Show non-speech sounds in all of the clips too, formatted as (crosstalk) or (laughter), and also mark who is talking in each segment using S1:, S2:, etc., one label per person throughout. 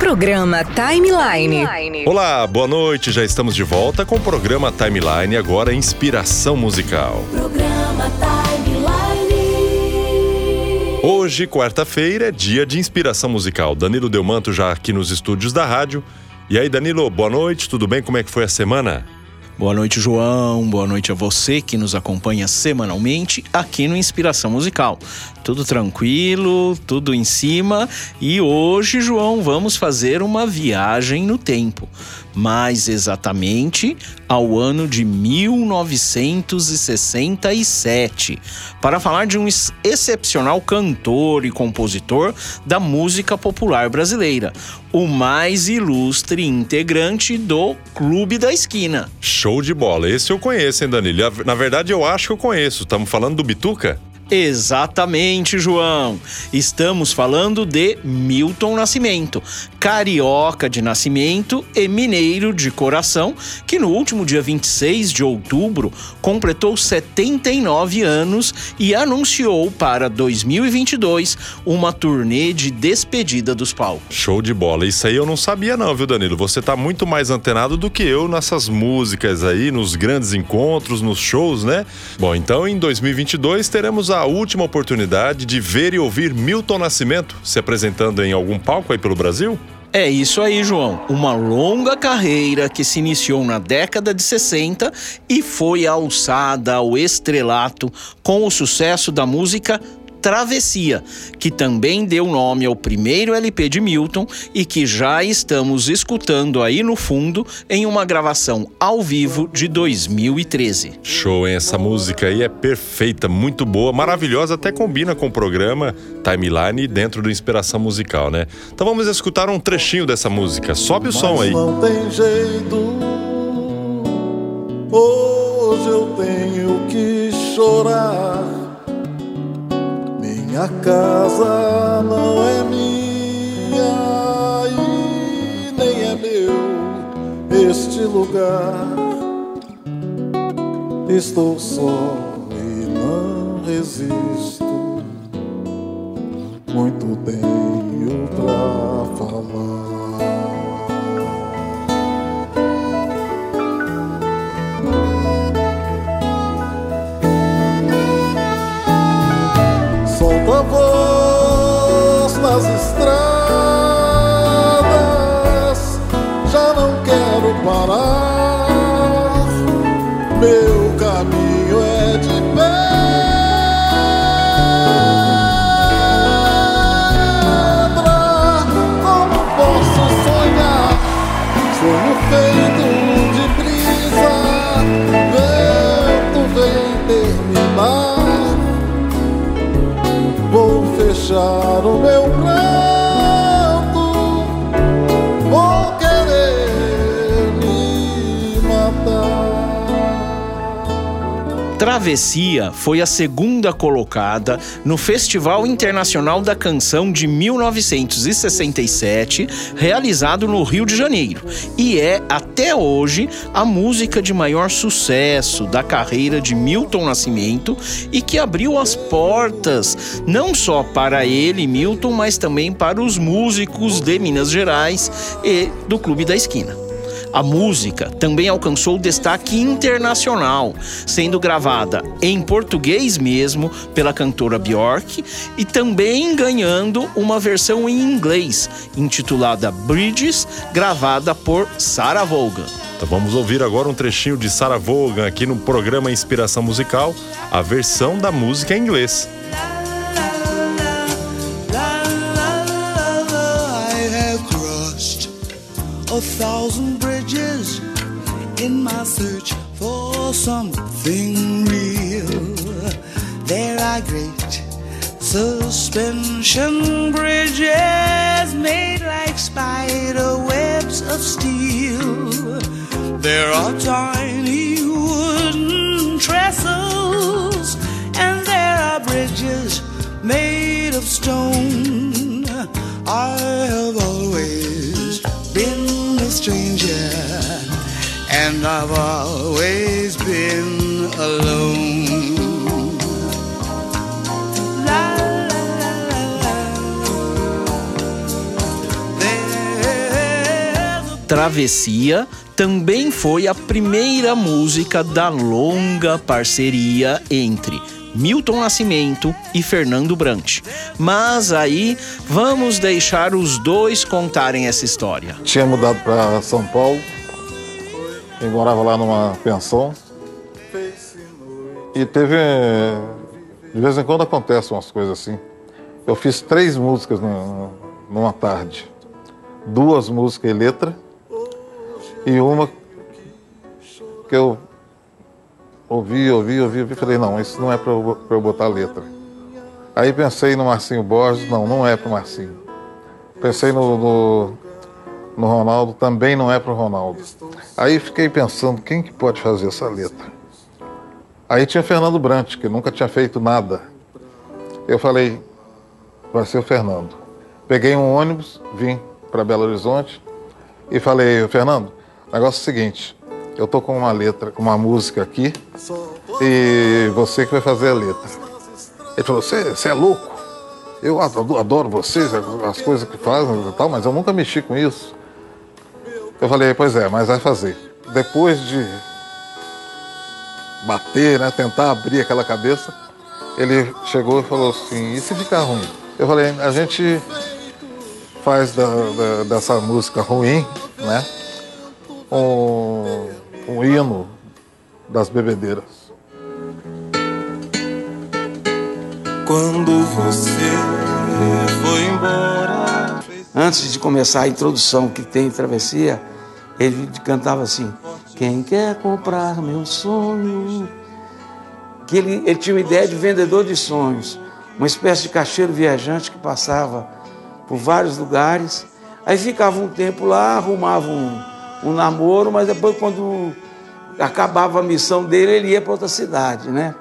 S1: Programa Timeline.
S2: Olá, boa noite. Já estamos de volta com o programa Timeline, agora Inspiração Musical.
S3: Programa Timeline.
S2: Hoje, quarta-feira, é dia de inspiração musical. Danilo Delmanto já aqui nos estúdios da rádio. E aí, Danilo, boa noite, tudo bem? Como é que foi a semana?
S4: Boa noite, João. Boa noite a você que nos acompanha semanalmente aqui no Inspiração Musical. Tudo tranquilo, tudo em cima. E hoje, João, vamos fazer uma viagem no tempo. Mais exatamente ao ano de 1967, para falar de um excepcional cantor e compositor da música popular brasileira, o mais ilustre integrante do Clube da Esquina.
S2: Show de bola. Esse eu conheço, hein, Danilo? Na verdade, eu acho que eu conheço. Estamos falando do Bituca?
S4: Exatamente, João. Estamos falando de Milton Nascimento, carioca de nascimento e mineiro de coração, que no último dia 26 de outubro completou 79 anos e anunciou para 2022 uma turnê de despedida dos palcos.
S2: Show de bola. Isso aí eu não sabia não, viu, Danilo? Você tá muito mais antenado do que eu nessas músicas aí, nos grandes encontros, nos shows, né? Bom, então em 2022 teremos a última oportunidade de ver e ouvir Milton Nascimento se apresentando em algum palco aí pelo Brasil?
S4: É isso aí, João. Uma longa carreira que se iniciou na década de 60 e foi alçada ao estrelato com o sucesso da música Travessia, que também deu nome ao primeiro LP de Milton e que já estamos escutando aí no fundo em uma gravação ao vivo de 2013.
S2: Show, hein? Essa música aí é perfeita, muito boa, maravilhosa, até combina com o programa Timeline dentro do Inspiração Musical, né? Então vamos escutar um trechinho dessa música. Sobe o som aí.
S5: Não tem jeito. Hoje eu tenho que chorar. Minha casa não é minha e nem é meu este lugar. Estou só e não resisto. Muito tenho pra falar. Meu caminho é de pedra. Como posso sonhar? Sonho feito de brisa, vento vem terminar. Vou fechar o meu
S4: Travessia foi a segunda colocada no Festival Internacional da Canção de 1967, realizado no Rio de Janeiro, e é até hoje a música de maior sucesso da carreira de Milton Nascimento e que abriu as portas não só para ele, Milton, mas também para os músicos de Minas Gerais e do Clube da Esquina. A música também alcançou destaque internacional, sendo gravada em português mesmo pela cantora Bjork e também ganhando uma versão em inglês, intitulada Bridges, gravada por Sarah Vaughan.
S2: Então vamos ouvir agora um trechinho de Sarah Vaughan aqui no programa Inspiração Musical, a versão da música em inglês.
S6: A thousand bridges in my search for something real. There are great suspension bridges made like spider webs of steel. There are tiny wooden trestles, and there are bridges made of stone. I have always stranger, and I've always been alone.
S4: Travessia também foi a primeira música da longa parceria entre Milton Nascimento e Fernando Brant. Mas aí vamos deixar os dois contarem essa história.
S7: Tinha mudado para São Paulo e morava lá numa pensão. E teve. De vez em quando acontecem umas coisas assim. Eu fiz três músicas nu- numa tarde. Duas músicas e letra. E uma que eu ouvi, ouvi, ouvi, ouvi. Falei, não, isso não é para eu, botar letra. Aí pensei no Marcinho Borges, não, não é para o Marcinho. Pensei no, no, no Ronaldo, também não é para o Ronaldo. Aí fiquei pensando, quem que pode fazer essa letra? Aí tinha Fernando Brant, que nunca tinha feito nada. Eu falei, vai ser o Fernando. Peguei um ônibus, vim para Belo Horizonte e falei, Fernando, negócio é o seguinte, eu tô com uma letra, com uma música aqui e você que vai fazer a letra. Ele falou, você é louco? Eu adoro vocês, as coisas que fazem e tal, mas eu nunca mexi com isso. Eu falei, pois é, mas vai fazer. Depois de bater, né, tentar abrir aquela cabeça, ele chegou e falou assim, e se ficar ruim? Eu falei, a gente faz da- da- dessa música ruim, né, um, um hino das bebedeiras.
S8: Quando você foi embora.
S9: Antes de começar a introdução que tem em Travessia, ele cantava assim: Quem quer comprar meu sonho? Que ele, ele tinha uma ideia de vendedor de sonhos, uma espécie de caixeiro viajante que passava por vários lugares. Aí ficava um tempo lá, arrumava um, um namoro, mas depois, quando acabava a missão dele, ele ia para outra cidade, né?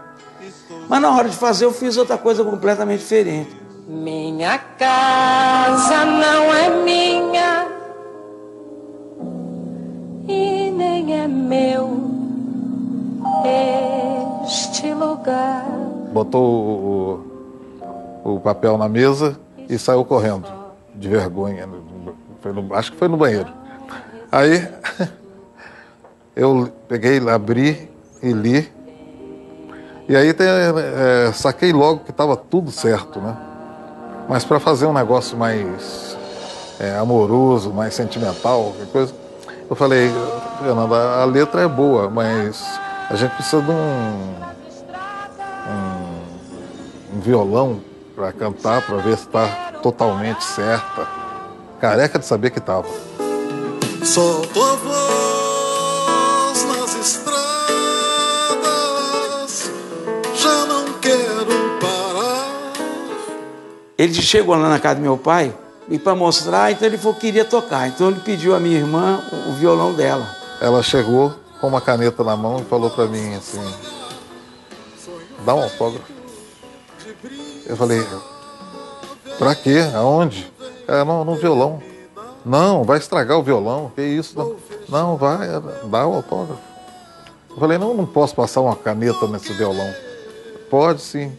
S9: Mas na hora de fazer, eu fiz outra coisa completamente diferente.
S3: Minha casa não é minha e nem é meu este lugar.
S7: Botou o, o- papel na mesa e saiu correndo, de vergonha. Foi no- acho que foi no banheiro. Aí (laughs) eu peguei, abri e li. E aí é, saquei logo que estava tudo certo, né? Mas para fazer um negócio mais é, amoroso, mais sentimental, coisa, eu falei, Fernanda, a letra é boa, mas a gente precisa de um, um violão para cantar, para ver se está totalmente certa. Careca de saber que estava.
S5: Solto a voz nas estradas, já não quero parar.
S9: Ele chegou lá na casa do meu pai e para mostrar, então ele falou que queria tocar. Então ele pediu à minha irmã o- violão dela.
S7: Ela chegou com uma caneta na mão e falou para mim assim: dá um autógrafo. Eu falei: pra quê? Aonde? Não, no violão. Não, vai estragar o violão. Que isso? Não, não vai, dá o autógrafo. Eu falei: não, não posso passar uma caneta nesse violão. Pode sim.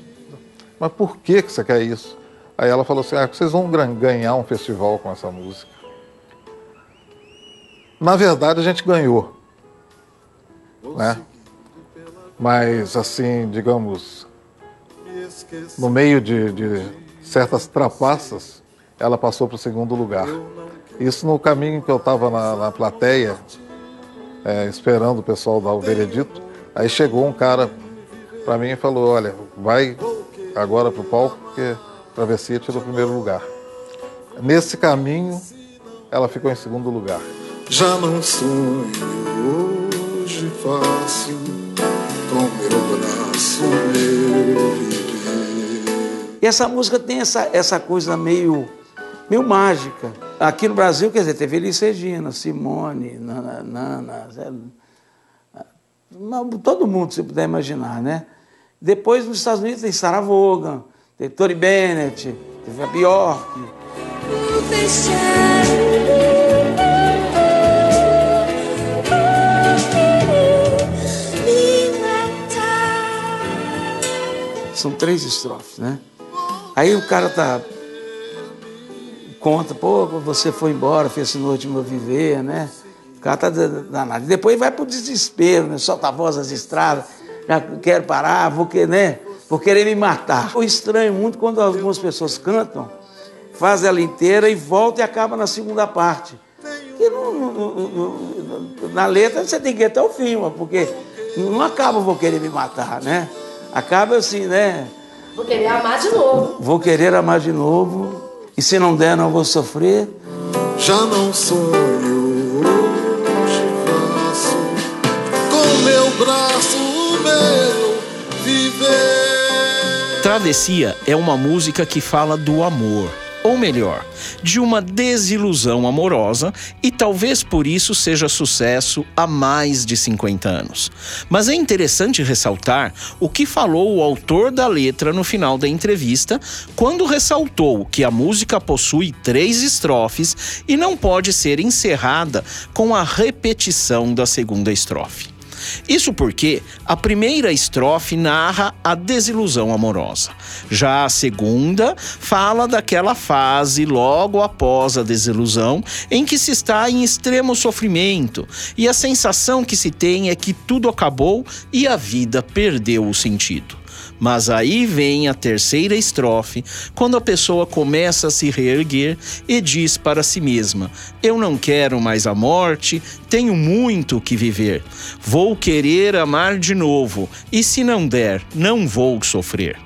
S7: Mas por que, que você quer isso? Aí ela falou assim: ah, vocês vão ganhar um festival com essa música. Na verdade, a gente ganhou. Né? Mas, assim, digamos, no meio de, de certas trapaças, ela passou para o segundo lugar. Isso no caminho que eu estava na, na plateia, é, esperando o pessoal dar o veredito. Aí chegou um cara para mim e falou: Olha, vai agora para o palco, porque Travessia tirou o primeiro lugar. Nesse caminho, ela ficou em segundo lugar.
S5: Já não sonho hoje faço com meu braço meu viver.
S9: E essa música tem essa, essa coisa meio, meio mágica. Aqui no Brasil, quer dizer, teve Elis Regina, Simone, Nana, Nana Zé- todo mundo, se puder imaginar, né? Depois, nos Estados Unidos, tem Sarah Vaughan, tem Tony Bennett, teve a Bjork. São três estrofes, né? Aí o cara tá conta, pô, você foi embora, fez esse noite meu viver, né? O cara tá danado. Depois vai pro desespero, né? Solta a voz das estradas, já quero parar, vou querer, né? Vou querer me matar. Eu estranho muito quando algumas pessoas cantam, faz ela inteira e volta e acaba na segunda parte. E no, no, no, na letra você tem que ir até o fim, porque não acaba vou querer me matar, né? Acaba assim, né?
S10: Vou querer amar de novo.
S9: Vou querer amar de novo. E se não der, não vou sofrer.
S5: Já não sonho, hoje faço com meu braço o meu viver.
S4: Travessia é uma música que fala do amor, ou melhor, de uma desilusão amorosa e talvez por isso seja sucesso há mais de 50 anos. Mas é interessante ressaltar o que falou o autor da letra no final da entrevista, quando ressaltou que a música possui três estrofes e não pode ser encerrada com a repetição da segunda estrofe. Isso porque a primeira estrofe narra a desilusão amorosa. Já a segunda fala daquela fase logo após a desilusão em que se está em extremo sofrimento e a sensação que se tem é que tudo acabou e a vida perdeu o sentido. Mas aí vem a terceira estrofe, quando a pessoa começa a se reerguer e diz para si mesma: Eu não quero mais a morte, tenho muito que viver. Vou querer amar de novo, e se não der, não vou sofrer.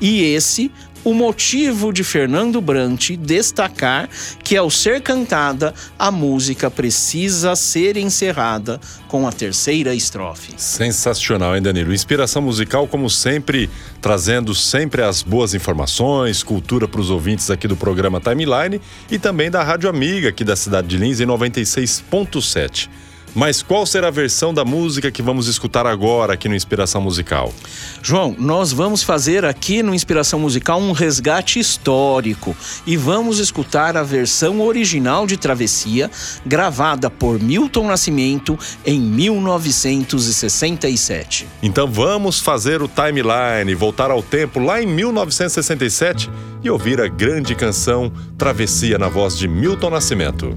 S4: E esse o motivo de Fernando Brant destacar que, ao ser cantada, a música precisa ser encerrada com a terceira estrofe.
S2: Sensacional, hein, Danilo? Inspiração musical, como sempre, trazendo sempre as boas informações, cultura para os ouvintes aqui do programa Timeline e também da Rádio Amiga, aqui da cidade de Lins, em 96.7. Mas qual será a versão da música que vamos escutar agora aqui no Inspiração Musical?
S4: João, nós vamos fazer aqui no Inspiração Musical um resgate histórico e vamos escutar a versão original de Travessia, gravada por Milton Nascimento em 1967.
S2: Então vamos fazer o timeline, voltar ao tempo lá em 1967 e ouvir a grande canção Travessia na voz de Milton Nascimento.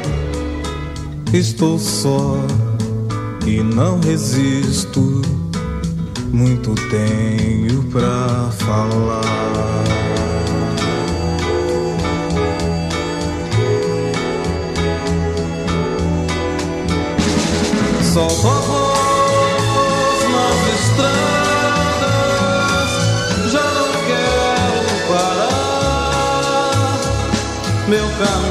S8: Estou só e não resisto. Muito tenho pra falar. A voz nas estradas, já não quero parar. Meu caminho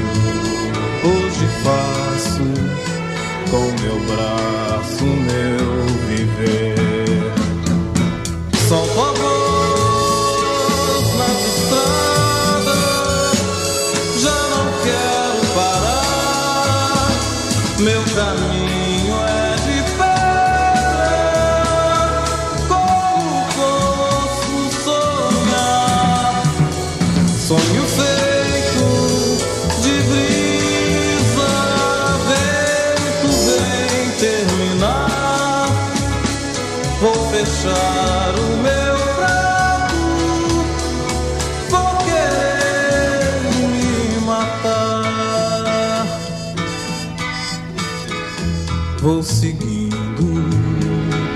S8: braço meu viver. Solto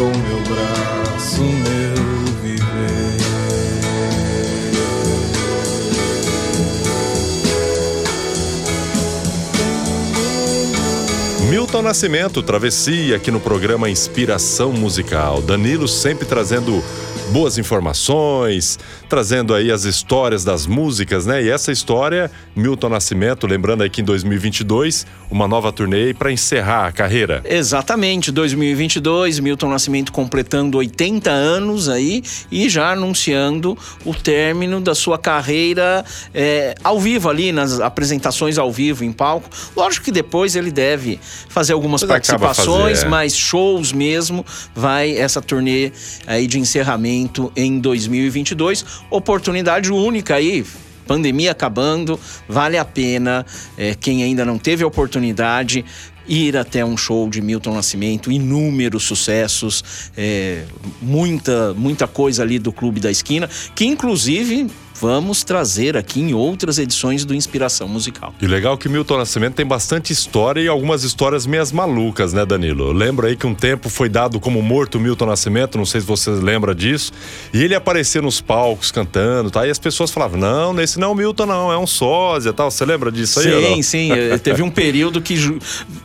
S8: com meu braço meu
S2: Milton Nascimento, Travessia, aqui no programa Inspiração Musical. Danilo sempre trazendo boas informações, trazendo aí as histórias das músicas, né? E essa história, Milton Nascimento, lembrando aí que em 2022, uma nova turnê para encerrar a carreira.
S4: Exatamente, 2022, Milton Nascimento completando 80 anos aí e já anunciando o término da sua carreira é, ao vivo ali, nas apresentações ao vivo em palco. Lógico que depois ele deve fazer algumas
S2: Mas acaba
S4: participações,
S2: fazer, é.
S4: mas shows mesmo, vai essa turnê aí de encerramento em 2022. Oportunidade única aí, pandemia acabando, vale a pena. é, quem ainda não teve a oportunidade, ir até um show de Milton Nascimento, inúmeros sucessos, é, muita, muita coisa ali do Clube da Esquina, que inclusive vamos trazer aqui em outras edições do Inspiração Musical.
S2: E legal que Milton Nascimento tem bastante história e algumas histórias meias malucas, né, Danilo? Eu lembro aí que um tempo foi dado como morto Milton Nascimento, não sei se você lembra disso, e ele aparecia nos palcos cantando, tá? E as pessoas falavam: "Não, nesse não é o Milton não, é um sósia", tal. Você lembra disso aí?
S4: Sim, sim. eh, (laughs) Teve um período que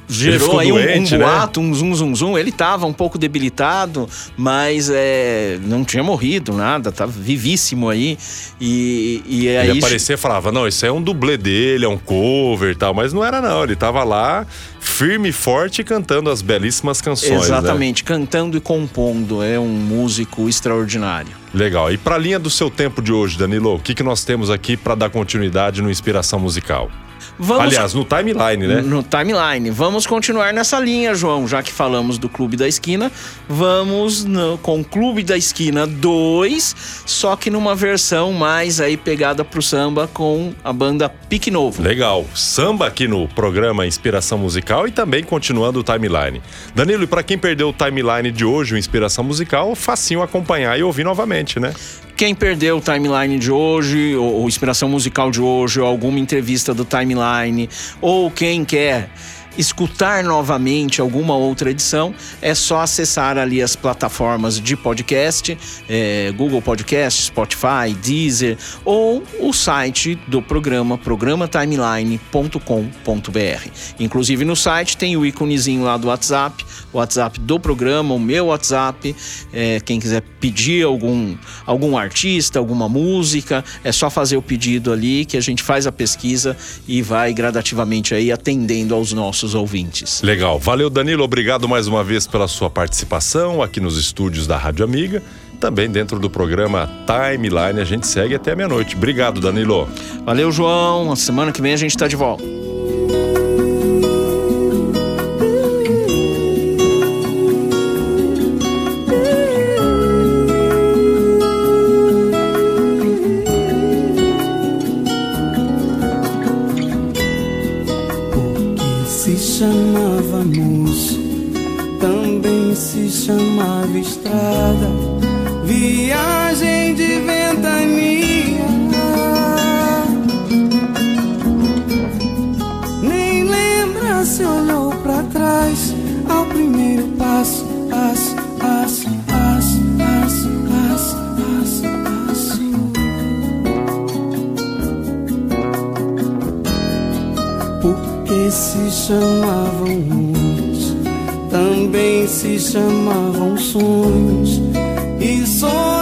S4: gerou aí um-
S2: doente,
S4: um,
S2: né?
S4: boato, um zum zum zum. Ele tava um pouco debilitado, mas é, não tinha morrido, nada, tava vivíssimo aí. E, e aí.
S2: Ele aparecia e falava: Não, isso é um dublê dele, é um cover e tal. Mas não era, não. Ele tava lá, firme e forte, cantando as belíssimas canções. né?
S4: Exatamente, cantando e compondo. É um músico extraordinário.
S2: Legal. E pra linha do seu tempo de hoje, Danilo, o que, que nós temos aqui pra dar continuidade no Inspiração Musical?
S4: Vamos
S2: Aliás, no timeline, né?
S4: No timeline. Vamos continuar nessa linha, João, já que falamos do Clube da Esquina. Vamos no- com o Clube da Esquina 2, só que numa versão mais aí pegada pro samba com a banda Pique Novo.
S2: Legal. Samba aqui no programa Inspiração Musical e também continuando o timeline. Danilo, e pra quem perdeu o timeline de hoje, o Inspiração Musical, facinho acompanhar e ouvir novamente, né?
S4: Quem perdeu o timeline de hoje, ou, ou inspiração musical de hoje, ou alguma entrevista do timeline, ou quem quer escutar novamente alguma outra edição, é só acessar ali as plataformas de podcast, eh, Google Podcast, Spotify, Deezer, ou o site do programa, programatimeline.com.br. Inclusive no site tem o íconezinho lá do WhatsApp, o WhatsApp do programa, o meu WhatsApp. eh, quem quiser pedir algum, algum artista, alguma música, é só fazer o pedido ali que a gente faz a pesquisa e vai gradativamente aí atendendo aos nossos ouvintes.
S2: Legal. Valeu, Danilo. Obrigado mais uma vez pela sua participação aqui nos estúdios da Rádio Amiga. Também dentro do programa Timeline, a gente segue até meia-noite. Obrigado, Danilo.
S4: Valeu, João. A semana que vem a gente tá de volta.
S11: Se chamavam uns, também se chamavam sonhos, e sonhos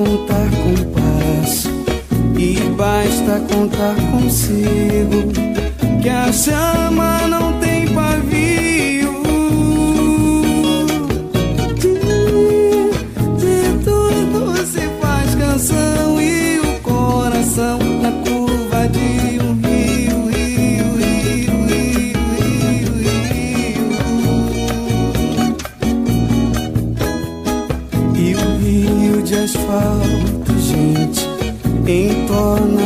S11: contar com paz. E basta contar consigo que a chama não people